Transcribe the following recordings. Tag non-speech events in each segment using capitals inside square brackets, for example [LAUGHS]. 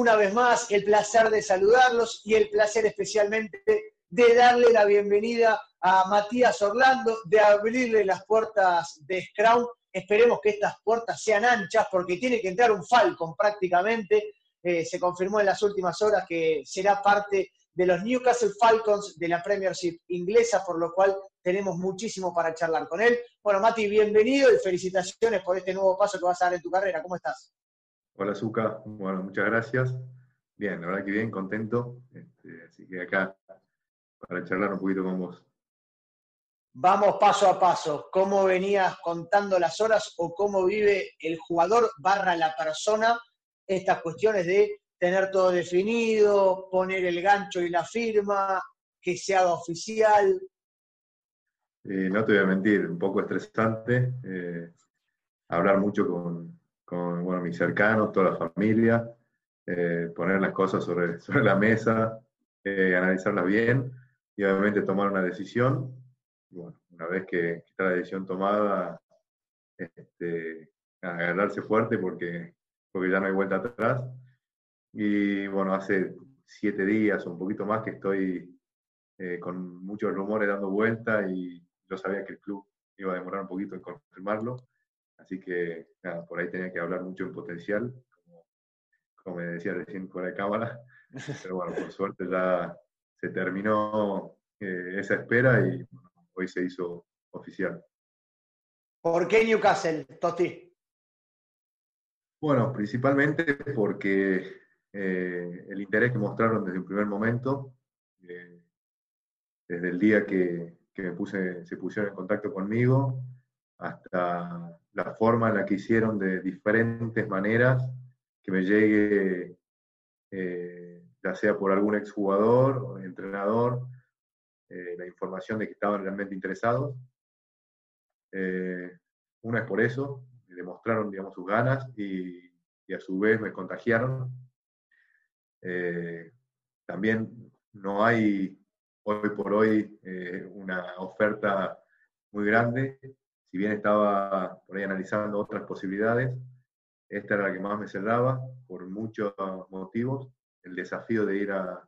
una vez más. El placer de saludarlos y el placer especialmente de darle la bienvenida a Matías Orlando, de abrirle las puertas de Scrum. Esperemos que estas puertas sean anchas porque tiene que entrar un Falcon prácticamente. Eh, se confirmó en las últimas horas que será parte de los Newcastle Falcons de la Premiership inglesa, por lo cual tenemos muchísimo para charlar con él. Bueno, Mati, bienvenido y felicitaciones por este nuevo paso que vas a dar en tu carrera. ¿Cómo estás? Hola, Zuka. Bueno, muchas gracias. Bien, la verdad que bien, contento. Este, así que acá para charlar un poquito con vos. Vamos paso a paso. ¿Cómo venías contando las horas o cómo vive el jugador barra la persona estas cuestiones de tener todo definido, poner el gancho y la firma, que sea oficial? Eh, no te voy a mentir, un poco estresante. Eh, hablar mucho con, con bueno, mis cercanos, toda la familia, eh, poner las cosas sobre, [LAUGHS] sobre la mesa, eh, analizarlas bien y obviamente tomar una decisión. bueno, una vez que, está la decisión tomada, este, agarrarse fuerte porque, porque ya no hay vuelta atrás. Y bueno, hace siete días o un poquito más que estoy eh, con muchos rumores dando vuelta y yo sabía que el club iba a demorar un poquito en confirmarlo. Así que nada, por ahí tenía que hablar mucho en potencial, como, me decía recién fuera de cámara. [LAUGHS] Pero bueno, por suerte ya se terminó eh, esa espera y hoy se hizo oficial. ¿Por qué Newcastle, Totti? Bueno, principalmente porque eh, el interés que mostraron desde un primer momento, eh, desde el día que, que me puse, se pusieron en contacto conmigo, hasta la forma en la que hicieron de diferentes maneras que me llegue, eh, ya sea por algún exjugador o entrenador, eh, la información de que estaban realmente interesados. Eh, una es por eso, demostraron digamos, sus ganas y, y a su vez me contagiaron. también no hay hoy por hoy una oferta muy grande si bien estaba por ahí analizando otras posibilidades, esta era la que más me cerraba por muchos motivos. El desafío de ir a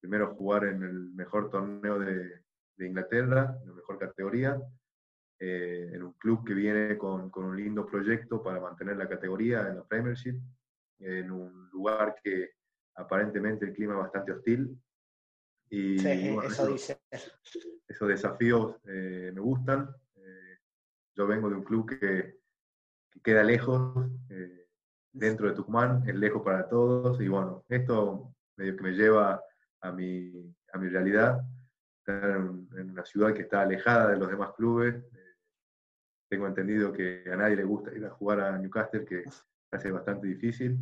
primero jugar en el mejor torneo de, Inglaterra, en la mejor categoría, eh, en un club que viene con, un lindo proyecto para mantener la categoría en la Premiership, en un lugar que aparentemente el clima es bastante hostil. Y sí, eso dice. Esos desafíos eh, me gustan, yo vengo de un club que, queda lejos, eh, dentro de Tucumán, es lejos para todos, y bueno, esto medio que me lleva a mi, a mi realidad, estar en, una ciudad que está alejada de los demás clubes. Eh, tengo entendido que a nadie le gusta ir a jugar a Newcastle, que hace bastante difícil.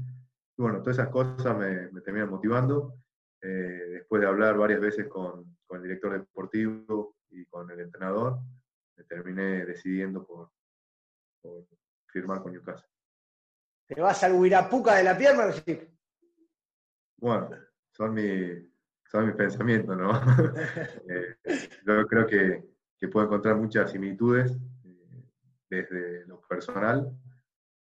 Y bueno, todas esas cosas me, me terminan motivando. Eh, después de hablar varias veces con, con el director deportivo y con el entrenador, me terminé decidiendo por, firmar con Newcastle. ¿Te vas al Huirapuca de la pierna? Bueno, son, mi, son mis pensamientos, ¿no? [LAUGHS] Eh, yo creo que, que, puedo encontrar muchas similitudes eh, desde lo personal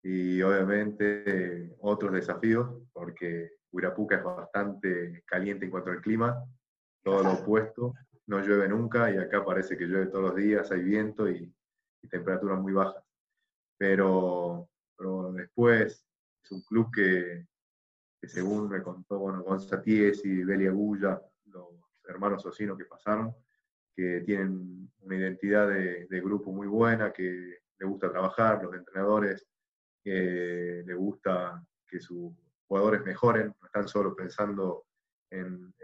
y obviamente otros desafíos, porque Huirapuca es bastante caliente en cuanto al clima, todo lo opuesto, no llueve nunca y acá parece que llueve todos los días, hay viento y, temperaturas muy bajas. Pero, después es un club que, según me contó bueno, y Belia Gulla, los hermanos socinos que pasaron, que tienen una identidad de, grupo muy buena, que le gusta trabajar, los entrenadores, le gusta que sus jugadores mejoren, no están solo pensando en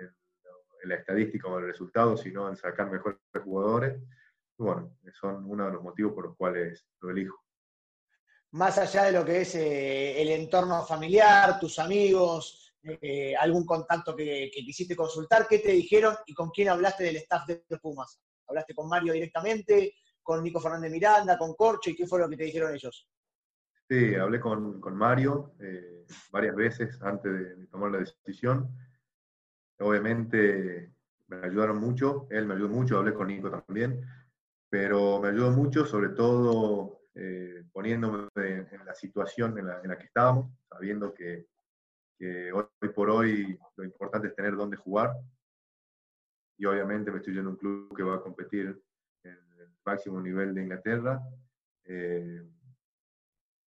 la estadística o el resultado, sino en sacar mejores jugadores. bueno, son uno de los motivos por los cuales lo elijo. Más allá de lo que es eh, el entorno familiar, tus amigos, eh, algún contacto que, quisiste consultar, ¿qué te dijeron y con quién hablaste del staff de Pumas? ¿Hablaste con Mario directamente, con Nico Fernández Miranda, con Corcho y qué fue lo que te dijeron ellos? Sí, hablé con, Mario eh, varias veces antes de tomar la decisión Obviamente me ayudaron mucho, él me ayudó mucho, hablé con Nico también, pero me ayudó mucho sobre todo eh, poniéndome en, la situación en la, que estábamos, sabiendo que, hoy, por hoy lo importante es tener dónde jugar. Y obviamente me estoy yendo a un club que va a competir en el máximo nivel de Inglaterra. Eh,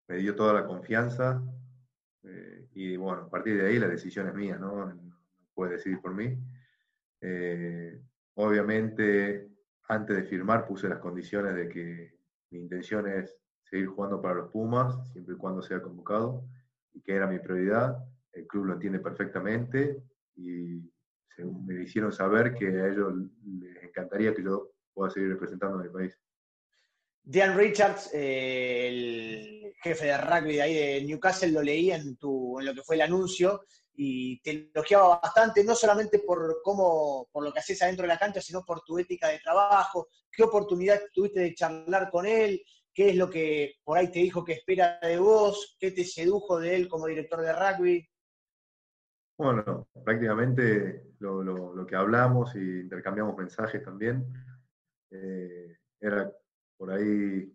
me dio toda la confianza eh, y bueno, a partir de ahí la decisión es mía, ¿no? Puede decidir por mí. obviamente, antes de firmar puse las condiciones de que mi intención es seguir jugando para los Pumas, siempre y cuando sea convocado, y que era mi prioridad. El club lo entiende perfectamente y me hicieron saber que a ellos les encantaría que yo pueda seguir representando a mi país. Dan Richards, eh, el jefe de rugby de Newcastle, lo leí en lo que fue el anuncio y te elogiaba bastante, no solamente por cómo, por lo que haces adentro de la cancha, sino por tu ética de trabajo, qué oportunidad tuviste de charlar con él, qué es lo que por ahí te dijo que espera de vos, qué te sedujo de él como director de rugby. Bueno, prácticamente lo, que hablamos y intercambiamos mensajes también, eh, era por ahí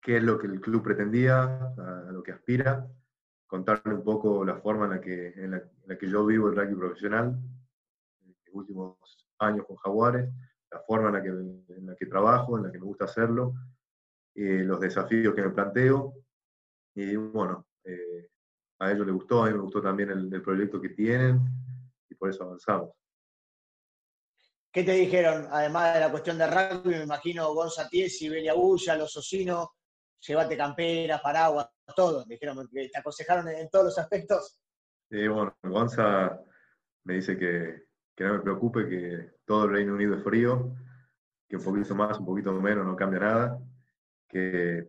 qué es lo que el club pretendía, a lo que aspira, contarle un poco la forma en la que, en la, que yo vivo el rugby profesional, en los últimos años con Jaguares, la forma en la que, en la que trabajo, en la que me gusta hacerlo, eh, los desafíos que me planteo. Y bueno, eh, a ellos les gustó, a mí me gustó también el, proyecto que tienen y por eso avanzamos. ¿Qué te dijeron? Además de la cuestión de rugby, me imagino Gonza Tiesi, Belia Bulla, Los Osinos, llévate campera, paraguas, todo. Dijeron que te aconsejaron en, todos los aspectos. Sí, bueno, Gonza me dice que, no me preocupe, que todo el Reino Unido es frío, que un poquito más, un poquito menos no cambia nada, que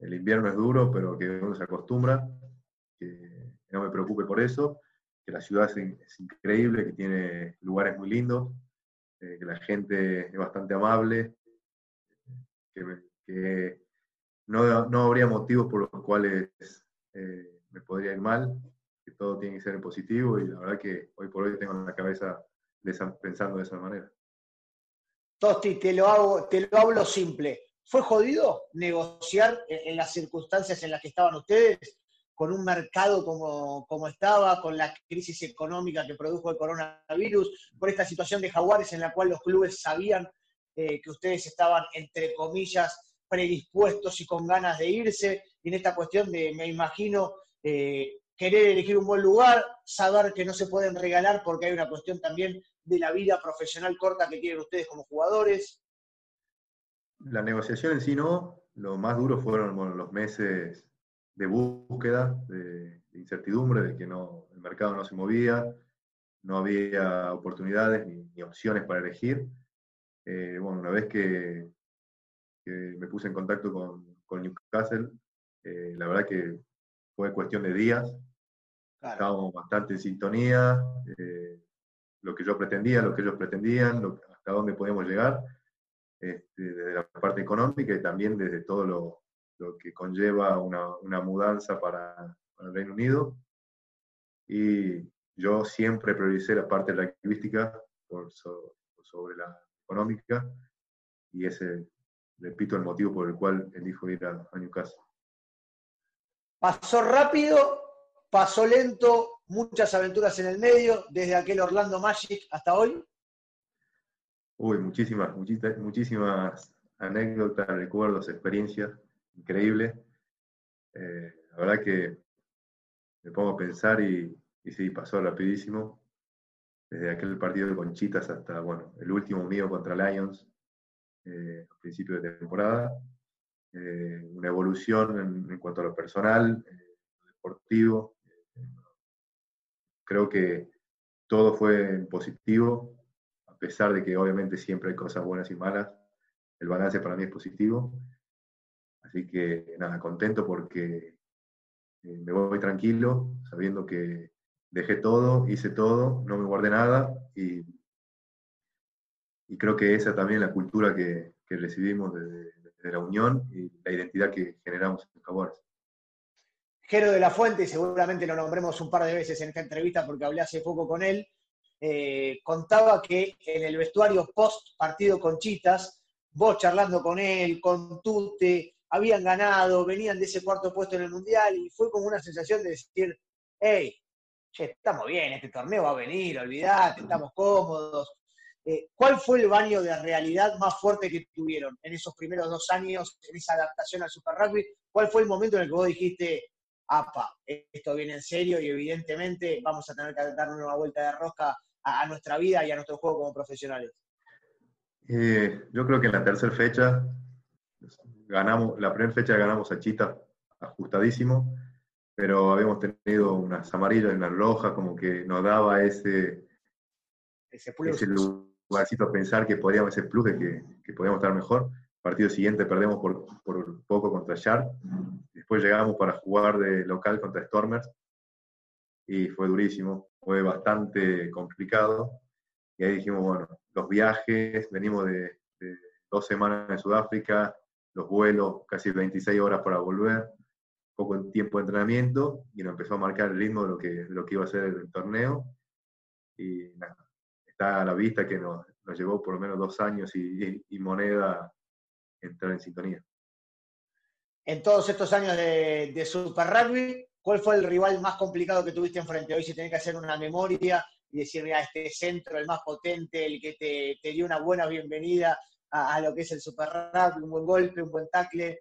el invierno es duro, pero que uno se acostumbra, que no me preocupe por eso, que la ciudad es, increíble, que tiene lugares muy lindos, eh, que la gente es bastante amable, que no, habría motivos por los cuales eh, me podría ir mal, que todo tiene que ser positivo y la verdad que hoy por hoy tengo en la cabeza pensando de esa manera. Tosti, te lo, hago, te lo hablo simple. ¿Fue jodido negociar en, las circunstancias en las que estaban ustedes, con un mercado como, como, estaba, con la crisis económica que produjo el coronavirus, por esta situación de Jaguares en la cual los clubes sabían eh, que ustedes estaban, entre comillas, predispuestos y con ganas de irse, y en esta cuestión de, me imagino, eh, querer elegir un buen lugar, saber que no se pueden regalar porque hay una cuestión también de la vida profesional corta que tienen ustedes como jugadores. La negociación en sí no, lo más duro fueron los meses de búsqueda, de, incertidumbre, de que no, el mercado no se movía, no había oportunidades ni, opciones para elegir. Eh, bueno, una vez que, que me puse en contacto con, con Newcastle. Eh, la verdad que fue cuestión de días. Estábamos bastante en sintonía. Eh, lo que yo pretendía, lo que ellos pretendían, hasta dónde podíamos llegar, este, desde la parte económica y también desde todo lo, lo que conlleva una, una mudanza para, para, el Reino Unido. Y yo siempre prioricé la parte lingüística por, por sobre la económica y ese repito, el motivo por el cual elijo ir a, Newcastle. Pasó rápido, pasó lento, muchas aventuras en el medio, desde aquel Orlando Magic hasta hoy. Uy, muchísimas, muchísimas, anécdotas, recuerdos, experiencias, increíbles. Eh, la verdad que me pongo a pensar y, y sí, pasó rapidísimo. Desde aquel partido de Conchitas hasta, bueno, el último mío contra Lions, eh, a principio de temporada, eh, una evolución en, cuanto a lo personal, eh, deportivo. creo que todo fue positivo, a pesar de que obviamente siempre hay cosas buenas y malas, el balance para mí es positivo. Así que nada, contento porque me voy tranquilo, sabiendo que dejé todo, hice todo, no me guardé nada y y creo que esa también es la cultura que, recibimos de, la unión y la identidad que generamos en Jaguares. Jero de la Fuente, seguramente lo nombremos un par de veces en esta entrevista porque hablé hace poco con él, eh, contaba que en el vestuario post partido con Chitas, vos charlando con él, con Tute, habían ganado, venían de ese cuarto puesto en el Mundial y fue como una sensación de decir, hey, estamos bien, este torneo va a venir, olvidate, estamos cómodos. Eh, ¿Cuál fue el baño de realidad más fuerte que tuvieron en esos primeros dos años, en esa adaptación al Super Rugby? ¿Cuál fue el momento en el que vos dijiste, apa, esto viene en serio y evidentemente vamos a tener que darle una vuelta de rosca a, nuestra vida y a nuestro juego como profesionales? Eh, yo creo que en la tercera fecha, ganamos, la primera fecha ganamos a Chita ajustadísimo, pero habíamos tenido unas amarillas y unas rojas, como que nos daba ese, ese, ese lugarcito a pensar que podíamos, ese plus de que, que podíamos estar mejor. Partido siguiente perdemos por, por poco contra Sharp. Después llegamos para jugar de local contra Stormers y fue durísimo, fue bastante complicado. Y ahí dijimos, bueno, los viajes, venimos de, dos semanas en Sudáfrica, los vuelos, casi 26 horas para volver, poco tiempo de entrenamiento y nos empezó a marcar el ritmo de lo que, lo que iba a ser el torneo. Y nada, está a la vista que nos, nos llevó por lo menos dos años y, y moneda entrar en sintonía. En todos estos años de, de, Super Rugby, ¿cuál fue el rival más complicado que tuviste enfrente? Hoy si tenés que hacer una memoria y decir, mira, este centro, el más potente, el que te, te dio una buena bienvenida a, a, lo que es el Super Rugby, un buen golpe, un buen tackle.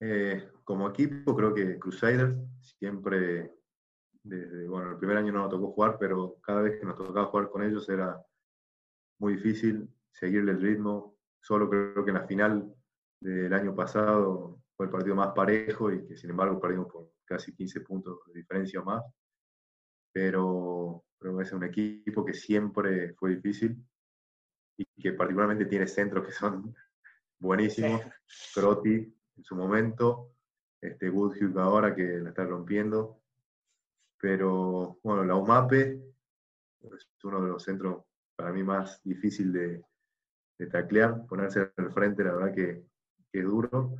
Eh, como equipo, creo que Crusaders siempre, desde, bueno, el primer año no nos tocó jugar, pero cada vez que nos tocaba jugar con ellos era muy difícil seguirle el ritmo, Solo creo que en la final del año pasado fue el partido más parejo y que sin embargo perdimos por casi 15 puntos de diferencia o más. Pero, pero es un equipo que siempre fue difícil y que particularmente tiene centros que son [LAUGHS] buenísimos. Croti en su momento, este Woodhugh ahora que la está rompiendo. Pero bueno, la UMAPE es uno de los centros para mí más difícil de, de taclear, ponerse al frente, la verdad que, que es duro.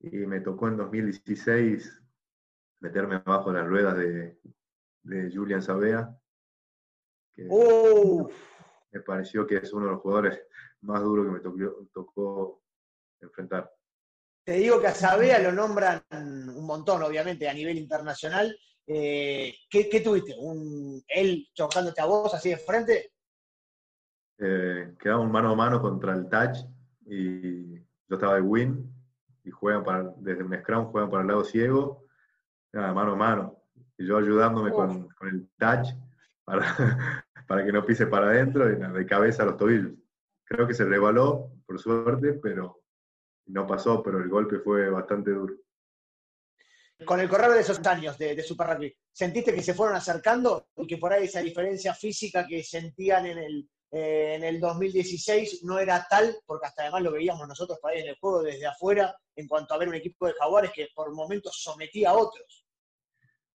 Y me tocó en 2016 meterme abajo de las ruedas de, de Julian Sabea, que ¡Oh! me pareció que es uno de los jugadores más duros que me tocó, tocó enfrentar. Te digo que a Sabea lo nombran un montón, obviamente, a nivel internacional. Eh, ¿qué, ¿qué, tuviste? ¿Un, ¿Él chocándote a vos así de frente? eh, quedamos mano a mano contra el Touch y yo estaba de win y juegan para, desde el scrum juegan para el lado ciego, nada, mano a mano. Y yo ayudándome con, con, el touch para, [LAUGHS] para que no pise para adentro y de cabeza a los tobillos. Creo que se rebaló, por suerte, pero no pasó, pero el golpe fue bastante duro. Con el correr de esos años de, de Super Rugby, ¿sentiste que se fueron acercando y que por ahí esa diferencia física que sentían en el, eh, en el 2016 no era tal, porque hasta además lo veíamos nosotros para ahí en el juego desde afuera, en cuanto a ver un equipo de jaguares que por momentos sometía a otros.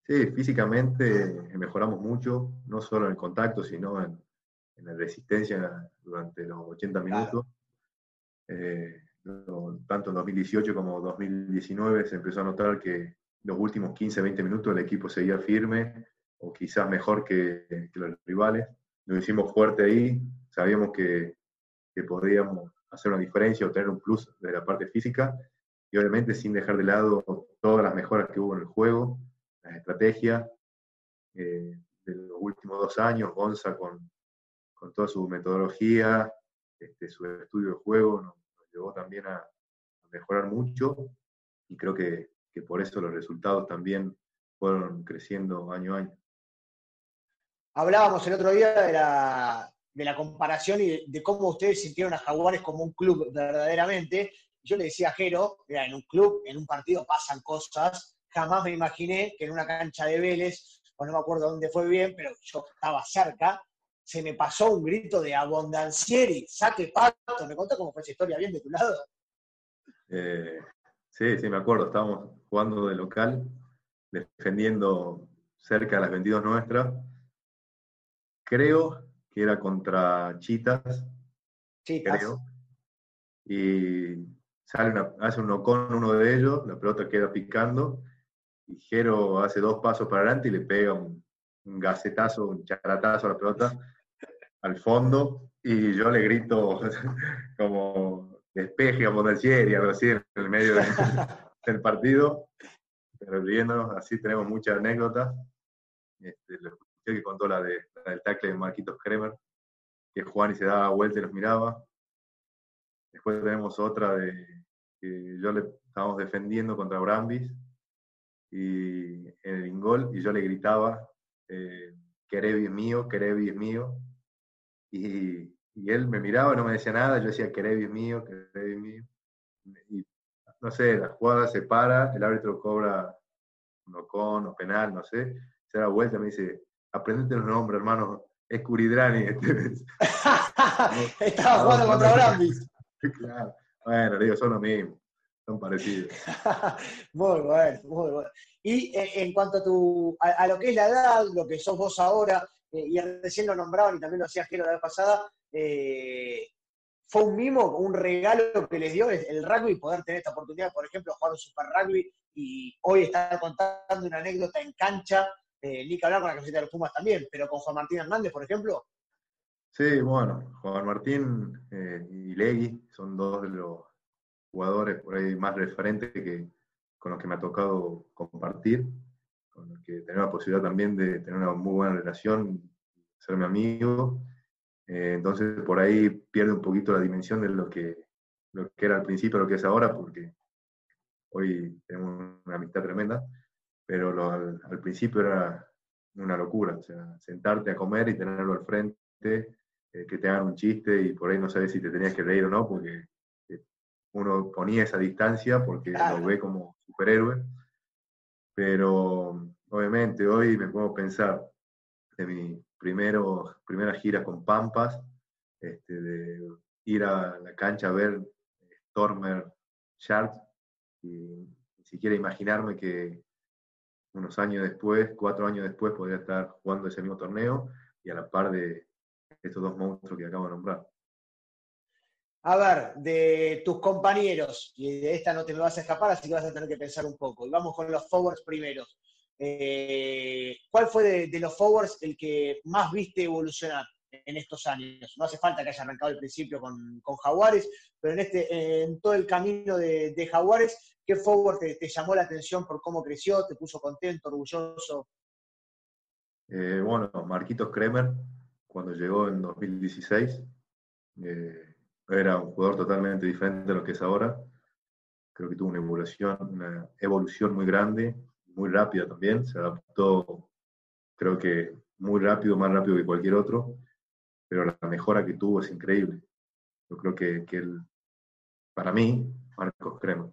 Sí, físicamente mejoramos mucho, no solo en el contacto, sino en, en la resistencia durante los 80 minutos. Claro. Eh, tanto en 2018 como 2019 se empezó a notar que los últimos 15, 20 minutos el equipo seguía firme o quizás mejor que, que los rivales. Nos hicimos fuerte ahí, sabíamos que, que podíamos hacer una diferencia o tener un plus de la parte física y obviamente sin dejar de lado todas las mejoras que hubo en el juego, las estrategias eh, de los últimos dos años, Gonza con, con toda su metodología, este, su estudio de juego nos, nos llevó también a, mejorar mucho y creo que, que por eso los resultados también fueron creciendo año a año. Hablábamos el otro día de la, de la comparación y de, de, cómo ustedes sintieron a Jaguares como un club verdaderamente. Yo le decía a Jero, mira, en un club, en un partido pasan cosas. Jamás me imaginé que en una cancha de Vélez, o no me acuerdo dónde fue bien, pero yo estaba cerca, se me pasó un grito de abondancieri, saque pato. ¿Me contó cómo fue esa historia bien de tu lado? Eh, sí, sí, me acuerdo. Estábamos jugando de local, defendiendo cerca de las 22 nuestras creo que era contra Chitas. Chitas. Creo. Y sale una, hace uno con uno de ellos, la pelota queda picando, y Jero hace dos pasos para adelante y le pega un, un gacetazo, un charatazo a la pelota al fondo, y yo le grito [LAUGHS] como despeje a Mondalcieri, algo así, en el medio [LAUGHS] del partido. Pero riéndonos, así tenemos muchas anécdotas. Este, lo escuché que contó la, de, la del tackle de Marquitos Kremer, que Juan y se daba vuelta y nos miraba. Después tenemos otra de que yo le estábamos defendiendo contra Brambis y en el ingol y yo le gritaba, eh, Kerevi es mío, Kerevi es mío. Y, y, él me miraba, no me decía nada, yo decía, Kerevi es mío, Kerevi es mío. Y no sé, la jugada se para, el árbitro cobra un con o penal, no sé, se da vuelta y me dice, aprendete los nombres, hermano, es Curidrani. [LAUGHS] [LAUGHS] Estaba jugando contra Brambis. [LAUGHS] claro. Bueno, digo, son lo mismo, son parecidos. muy bueno, muy bueno. Y eh, en cuanto a, tu, a, lo que es la edad, lo que sos vos ahora, eh, y recién lo nombraban y también lo hacía Gero la vez pasada, eh, fue un mimo, un regalo que les dio el, rugby poder tener esta oportunidad, por ejemplo, jugar un Super Rugby y hoy estar contando una anécdota en cancha, ni que hablar con la camiseta de los Pumas también, pero con Juan Martín Hernández, por ejemplo. Sí, bueno, Juan Martín y Legui son dos de los jugadores por ahí más referentes que, con los que me ha tocado compartir, con los que tener la posibilidad también de tener una muy buena relación, ser mi amigo. Eh, entonces por ahí pierde un poquito la dimensión de lo que, lo que era al principio, lo que es ahora, porque hoy tenemos una amistad tremenda, pero al, principio era una locura, o sea, sentarte a comer y tenerlo al frente, eh, que te hagan un chiste y por ahí no sabes si te tenías que reír o no, porque uno ponía esa distancia porque lo ve como superhéroe, pero obviamente hoy me puedo pensar de mi primero, primera gira con Pampas, este, de ir a la cancha a ver Stormer Sharks y ni siquiera imaginarme que unos años después, cuatro años después, podría estar jugando ese mismo torneo y a la par de estos dos monstruos que acabo de nombrar. A ver, de tus compañeros, y de esta no te me vas a escapar, así que vas a tener que pensar un poco. Vamos con los forwards primeros. Eh, ¿Cuál fue de, los forwards el que más viste evolucionar en estos años? No hace falta que haya arrancado al principio con, Jaguares, pero en, este, en todo el camino de, Jaguares, ¿qué forward te, llamó la atención por cómo creció, te puso contento, orgulloso? Eh, bueno, Marquitos Kremer, cuando llegó en 2016. Eh, era un jugador totalmente diferente de lo que es ahora. Creo que tuvo una evolución, una evolución muy grande, muy rápida también. Se adaptó, creo que muy rápido, más rápido que cualquier otro. Pero la mejora que tuvo es increíble. Yo creo que, que él, para mí, Marcos Crema.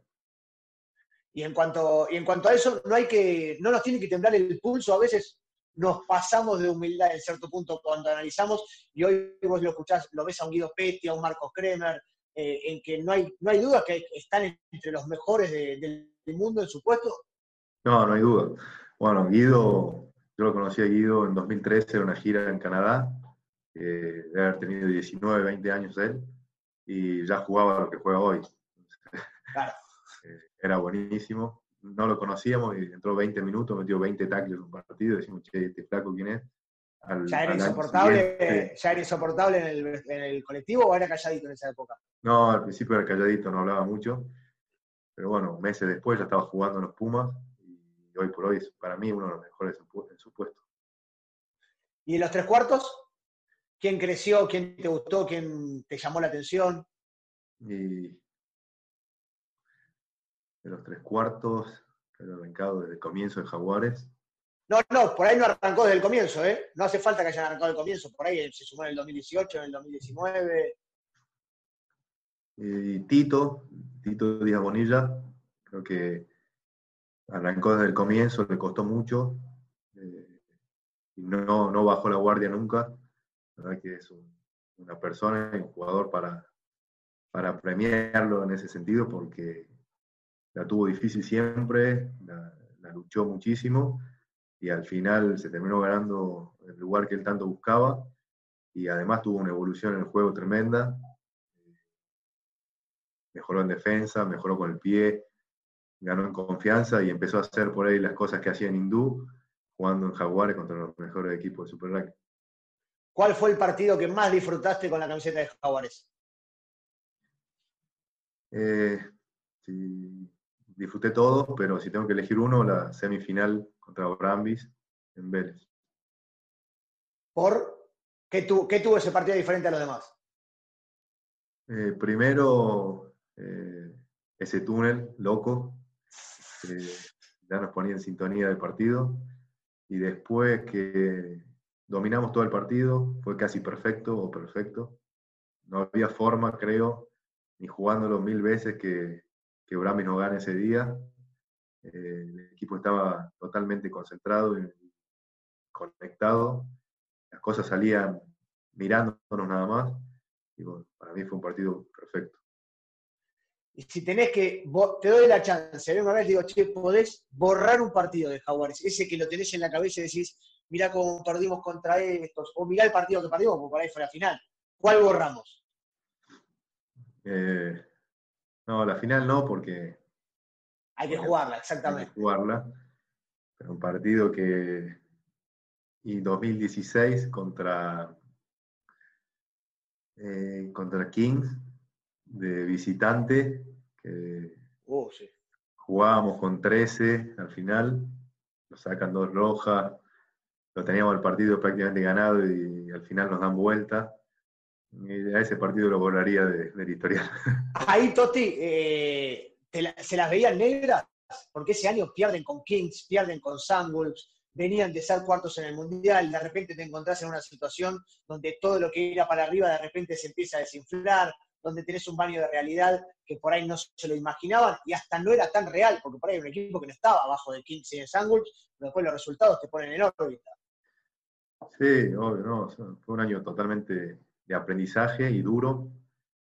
Y en cuanto, y en cuanto a eso, no hay que, no nos tiene que temblar el pulso a veces nos pasamos de humildad en cierto punto cuando analizamos, y hoy vos lo escuchás, lo ves a un Guido Petti, a un Marcos Kremer, eh, en que no hay, no hay duda que están entre los mejores del mundo en su puesto. No, no hay duda. Bueno, Guido, yo lo conocí a Guido en 2013 en una gira en Canadá, eh, de haber tenido 19, 20 años él, y ya jugaba lo que juega hoy. Claro. Eh, era buenísimo no lo conocíamos y entró 20 minutos, metió 20 tackles en un partido, decimos, che, este flaco, ¿quién es? ¿Ya, era insoportable, ¿Ya era insoportable en el, en el, colectivo o era calladito en esa época? No, al principio era calladito, no hablaba mucho, pero bueno, meses después ya estaba jugando en los Pumas y hoy por hoy es para mí uno de los mejores en su puesto. ¿Y en los tres cuartos? ¿Quién creció? ¿Quién te gustó? ¿Quién te llamó la atención? Y de los tres cuartos, que ha arrancado desde el comienzo de Jaguares. No, no, por ahí no arrancó desde el comienzo, ¿eh? No hace falta que hayan arrancado el comienzo, por ahí se sumó en el 2018, en el 2019. Y Tito, Tito Díaz Bonilla, creo que arrancó desde el comienzo, le costó mucho, eh, y no, no bajó la guardia nunca. La verdad que es una persona un jugador para, para premiarlo en ese sentido, porque la tuvo difícil siempre, la, luchó muchísimo y al final se terminó ganando el lugar que él tanto buscaba y además tuvo una evolución en el juego tremenda. Mejoró en defensa, mejoró con el pie, ganó en confianza y empezó a hacer por ahí las cosas que hacía en Hindú, jugando en Jaguares contra los mejores equipos de Super Rugby. ¿Cuál fue el partido que más disfrutaste con la camiseta de Jaguares? Eh, disfruté todos, pero si tengo que elegir uno, la semifinal contra Brambis en Vélez. ¿Por qué, qué tuvo ese partido diferente a los demás? Eh, primero, eh, ese túnel loco, que ya nos ponía en sintonía del partido, y después que dominamos todo el partido, fue casi perfecto o perfecto. No había forma, creo, ni jugándolo mil veces que, que Brahmi no gane ese día. Eh, el equipo estaba totalmente concentrado y conectado. Las cosas salían mirándonos nada más. Y bueno, para mí fue un partido perfecto. Y si tenés que, te doy la chance, una vez digo, che, podés borrar un partido de Jaguares, ese que lo tenés en la cabeza y decís, mira cómo perdimos contra estos, o mirá el partido que perdimos, porque por ahí fue la final. ¿Cuál borramos? Eh, no, la final no, porque. Hay que jugarla, exactamente. Hay que jugarla. Pero un partido que. Y 2016 contra. Eh, contra Kings, de visitante, que oh, sí. jugábamos con 13 al final, nos sacan dos rojas, lo teníamos el partido prácticamente ganado y al final nos dan vuelta. Y a ese partido lo volaría de, del historial. [LAUGHS] Ahí, Toti, eh, ¿se las veían negras? Porque ese año pierden con Kings, pierden con Sandwolves, venían de ser cuartos en el Mundial, de repente te encontrás en una situación donde todo lo que iba para arriba de repente se empieza a desinflar, donde tenés un baño de realidad que por ahí no se lo imaginaban y hasta no era tan real, porque por ahí hay un equipo que no estaba abajo de Kings y de Sandwolves, pero después los resultados te ponen en órbita. Sí, obvio, no, fue un año totalmente de aprendizaje y duro,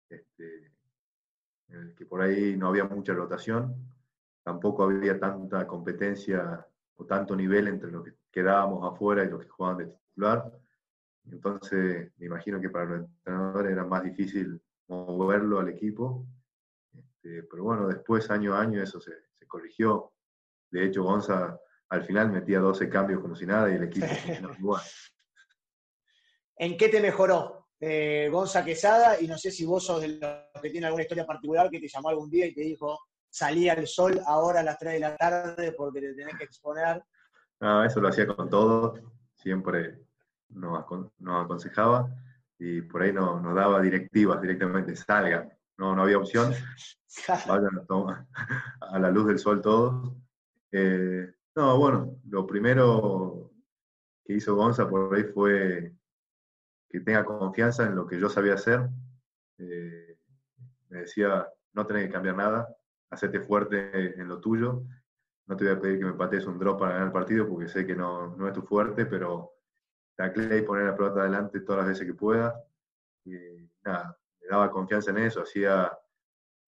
este, en el que por ahí no había mucha rotación, tampoco había tanta competencia o tanto nivel entre los que quedábamos afuera y los que jugaban de titular. Entonces, me imagino que para los entrenadores era más difícil moverlo al equipo. Este, pero bueno, después, año a año, eso se, se, corrigió. De hecho, Gonza al final metía 12 cambios como si nada y el equipo [LAUGHS] igual. ¿En qué te mejoró eh, Gonza Quesada, y no sé si vos sos de los que tiene alguna historia particular que te llamó algún día y te dijo, salí al sol ahora a las 3 de la tarde porque te tenés que exponer. No, eso lo hacía con todos, siempre nos, aconsejaba y por ahí nos, daba directivas directamente, salgan, no, no había opción, [LAUGHS] vayan a, la luz del sol todos. Eh, no, bueno, lo primero que hizo Gonza por ahí fue que tenga confianza en lo que yo sabía hacer. Eh, me decía, no tenés que cambiar nada, hacete fuerte en lo tuyo. No te voy a pedir que me patees un drop para ganar el partido porque sé que no, no es tu fuerte, pero tacle y poner la pelota adelante todas las veces que pueda. Y nada, me daba confianza en eso, hacía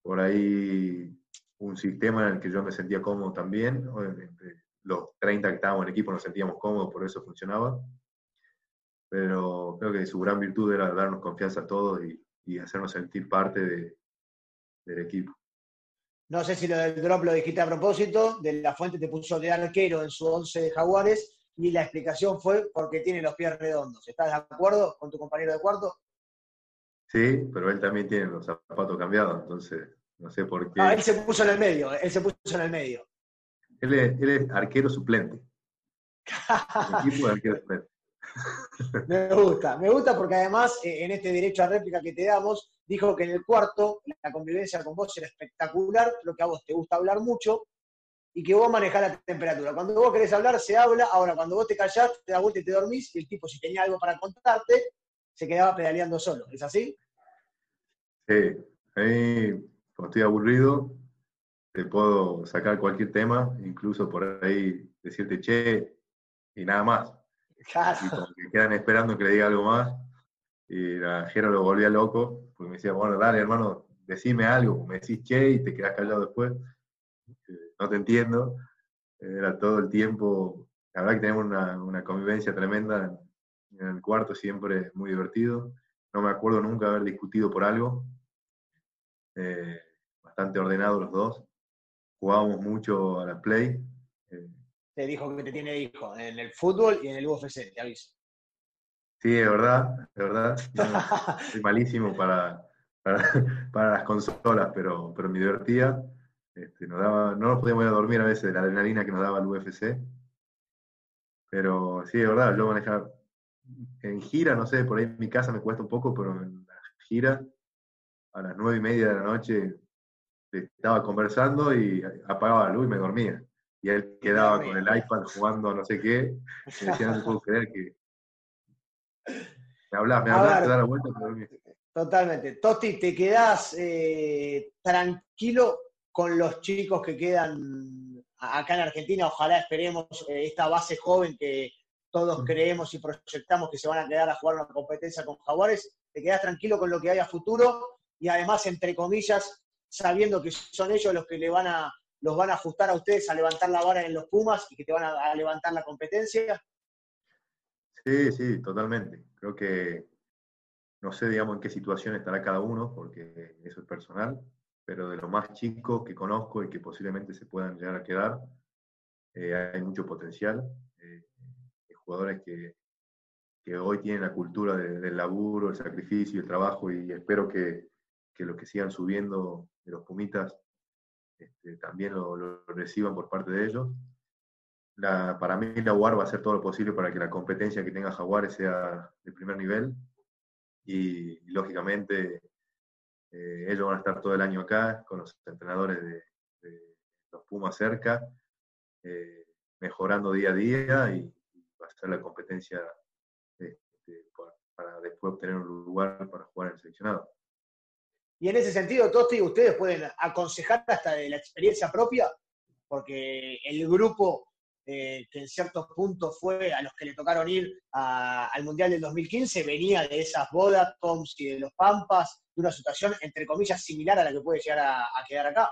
por ahí un sistema en el que yo me sentía cómodo también. Los 30 que estábamos en equipo nos sentíamos cómodos, por eso funcionaba pero creo que su gran virtud era darnos confianza a todos y, hacernos sentir parte del equipo. No sé si lo del drop lo dijiste a propósito, de la fuente te puso de arquero en su once de Jaguares y la explicación fue porque tiene los pies redondos. ¿Estás de acuerdo con tu compañero de cuarto? Sí, pero él también tiene los zapatos cambiados, entonces no sé por qué. Ah, él se puso en el medio, él se puso en el medio. Él es, él es arquero suplente. [LAUGHS] el equipo de arquero suplente. Me gusta, me gusta porque además eh, en este derecho a réplica que te damos, dijo que en el cuarto la convivencia con vos era espectacular, lo que a vos te gusta hablar mucho y que vos manejás la temperatura. Cuando vos querés hablar, se habla. Ahora, cuando vos te callás, te das vuelta y te dormís y el tipo, si tenía algo para contarte, se quedaba pedaleando solo. ¿Es así? Sí, ahí cuando estoy aburrido, te puedo sacar cualquier tema, incluso por ahí decirte che y nada más. Y como que quedan esperando que le diga algo más. Y la Jero lo volvía loco, porque me decía, bueno, dale, hermano, decime algo. Me decís che y te quedas callado después. No te entiendo. Era todo el tiempo. La verdad que tenemos una, una convivencia tremenda en, el cuarto, siempre muy divertido. No me acuerdo nunca haber discutido por algo. Eh, bastante ordenados los dos. Jugábamos mucho a la play. Eh, te dijo que te tiene hijo en el fútbol y en el UFC, te aviso. Sí, es verdad, es verdad. [LAUGHS] Soy malísimo para, [LAUGHS] para, las consolas, pero, pero me divertía. Este, nos daba, no nos podíamos ir a dormir a veces de la adrenalina que nos daba el UFC. Pero sí, de verdad, yo manejar en gira, no sé, por ahí en mi casa me cuesta un poco, pero en la gira, a las nueve y media de la noche, estaba conversando y apagaba la luz y me dormía. Y él quedaba con el iPad jugando no sé qué. Me decía, no puedo [LAUGHS] creer que. Me hablas, me hablas, te da la vuelta Totalmente. Totti, ¿te quedás eh, tranquilo con los chicos que quedan acá en Argentina? Ojalá esperemos eh, esta base joven que todos mm. creemos y proyectamos que se van a quedar a jugar una competencia con Jaguares. ¿Te quedás tranquilo con lo que hay a futuro? Y además, entre comillas, sabiendo que son ellos los que le van a, los van a ajustar a ustedes a levantar la vara en los Pumas y que te van a, levantar la competencia? Sí, sí, totalmente. Creo que no sé, digamos, en qué situación estará cada uno, porque eso es personal, pero de los más chicos que conozco y que posiblemente se puedan llegar a quedar, eh, hay mucho potencial. Eh, hay jugadores que, que, hoy tienen la cultura del laburo, el sacrificio, el trabajo, y espero que, que los que sigan subiendo de los Pumitas este, también lo, reciban por parte de ellos. para mí la UAR va a hacer todo lo posible para que la competencia que tenga Jaguares sea de primer nivel y, lógicamente eh, ellos van a estar todo el año acá con los entrenadores de, los Pumas cerca, eh, mejorando día a día y, va a ser la competencia este, para, después obtener un lugar para jugar en el seleccionado. Y en ese sentido, Tosti, ustedes pueden aconsejar hasta de la experiencia propia, porque el grupo eh, que en ciertos puntos fue a los que le tocaron ir al Mundial del 2015, venía de esas Vodatoms y de los Pampas, de una situación, entre comillas, similar a la que puede llegar a, quedar acá.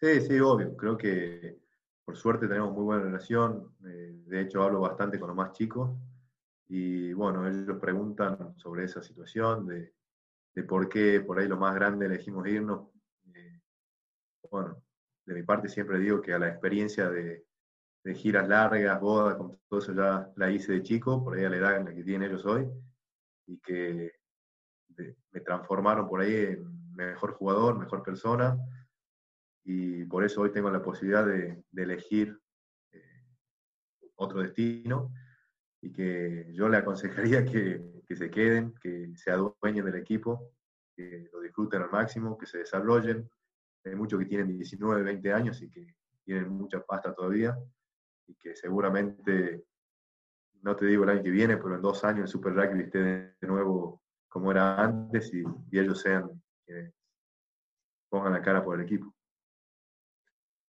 Sí, sí, obvio. Creo que por suerte tenemos muy buena relación. Eh, de hecho, hablo bastante con los más chicos. Y bueno, ellos preguntan sobre esa situación, de, de por qué por ahí lo más grande elegimos irnos. Eh, bueno, de mi parte siempre digo que a la experiencia de, giras largas, bodas, con todo eso ya la hice de chico, por ahí a la edad en la que tienen ellos hoy, y que me transformaron por ahí en mejor jugador, mejor persona, y por eso hoy tengo la posibilidad de, elegir eh, otro destino, y que yo le aconsejaría que, que se queden, que se adueñen del equipo, que lo disfruten al máximo, que se desarrollen. Hay muchos que tienen 19, 20 años y que tienen mucha pasta todavía y que seguramente, no te digo el año que viene, pero en dos años el Super Rugby esté de nuevo como era antes y, ellos sean quienes pongan la cara por el equipo.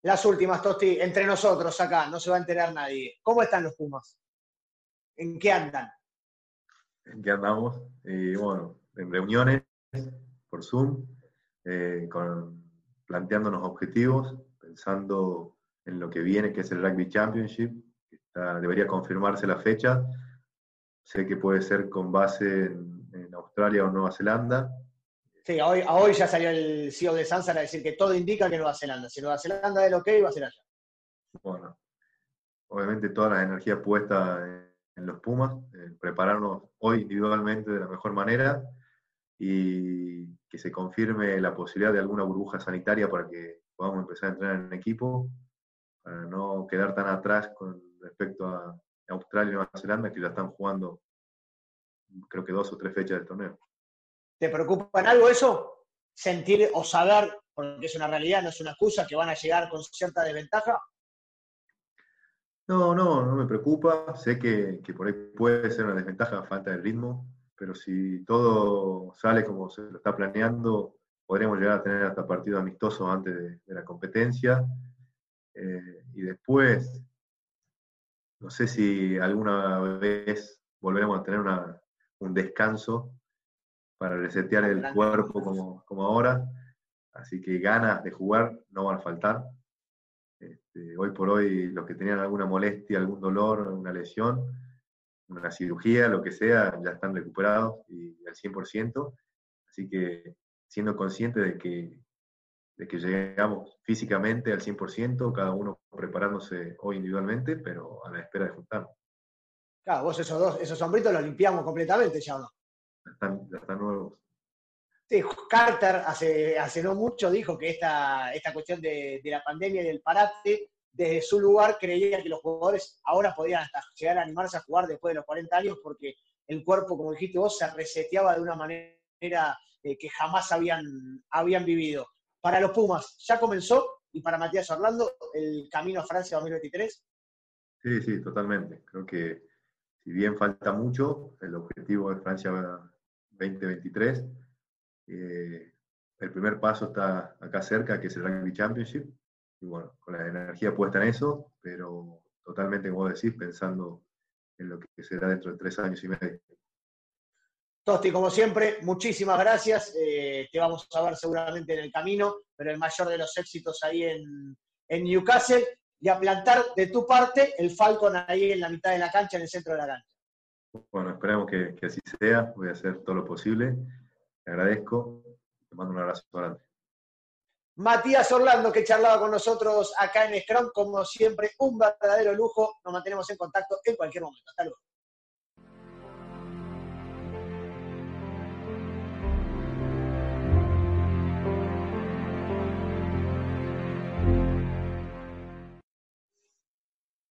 Las últimas, Tosti, entre nosotros acá, no se va a enterar nadie. ¿Cómo están los Pumas? ¿En qué andan? en qué andamos. Y bueno, en reuniones por Zoom, eh, con, planteándonos objetivos, pensando en lo que viene, que es el Rugby Championship. debería confirmarse la fecha. Sé que puede ser con base en, Australia o Nueva Zelanda. Sí, hoy, hoy ya salió el CEO de Sansar a decir que todo indica que Nueva Zelanda. Si Nueva Zelanda es lo que va a ser allá. Bueno, obviamente toda la energía puesta en en los Pumas, eh, prepararnos hoy individualmente de la mejor manera y que se confirme la posibilidad de alguna burbuja sanitaria para que podamos empezar a entrenar en equipo, para no quedar tan atrás con respecto a Australia y Nueva Zelanda, que ya están jugando creo que dos o tres fechas del torneo. ¿Te preocupa en algo eso? Sentir o saber, porque es una realidad, no es una excusa, que van a llegar con cierta desventaja. No, no, no me preocupa. Sé que, por ahí puede ser una desventaja falta de ritmo, pero si todo sale como se lo está planeando, podremos llegar a tener hasta partidos amistosos antes de, la competencia. Eh, y después, no sé si alguna vez volveremos a tener un descanso para resetear el cuerpo como, como ahora. Así que ganas de jugar no van a faltar. Este, hoy por hoy los que tenían alguna molestia, algún dolor, una lesión, una cirugía, lo que sea, ya están recuperados y al 100%. Así que siendo conscientes de que, de que llegamos físicamente al 100%, cada uno preparándose hoy individualmente, pero a la espera de juntarnos. Claro, vos esos dos, esos sombritos los limpiamos completamente ya, ¿no? Ya están, están nuevos. Sí, Carter hace, hace no mucho dijo que esta, esta cuestión de, la pandemia y del parate, desde su lugar creía que los jugadores ahora podían hasta llegar a animarse a jugar después de los 40 años porque el cuerpo, como dijiste vos, se reseteaba de una manera eh, que jamás habían, habían vivido. Para los Pumas, ¿ya comenzó? Y para Matías Orlando, el camino a Francia 2023. Sí, sí, totalmente. Creo que si bien falta mucho, el objetivo de Francia 2023 eh, el primer paso está acá cerca, que es el Rugby Championship. Y bueno, con la energía puesta en eso, pero totalmente, como decís, pensando en lo que será dentro de tres años y medio. Tosti, como siempre, muchísimas gracias. Eh, te vamos a ver seguramente en el camino, pero el mayor de los éxitos ahí en, en Newcastle y a plantar de tu parte el Falcon ahí en la mitad de la cancha, en el centro de la cancha. Bueno, esperemos que, que así sea. Voy a hacer todo lo posible te agradezco. Te mando un abrazo grande. Matías Orlando, que charlaba con nosotros acá en Scrum, como siempre, un verdadero lujo. Nos mantenemos en contacto en cualquier momento. Hasta luego.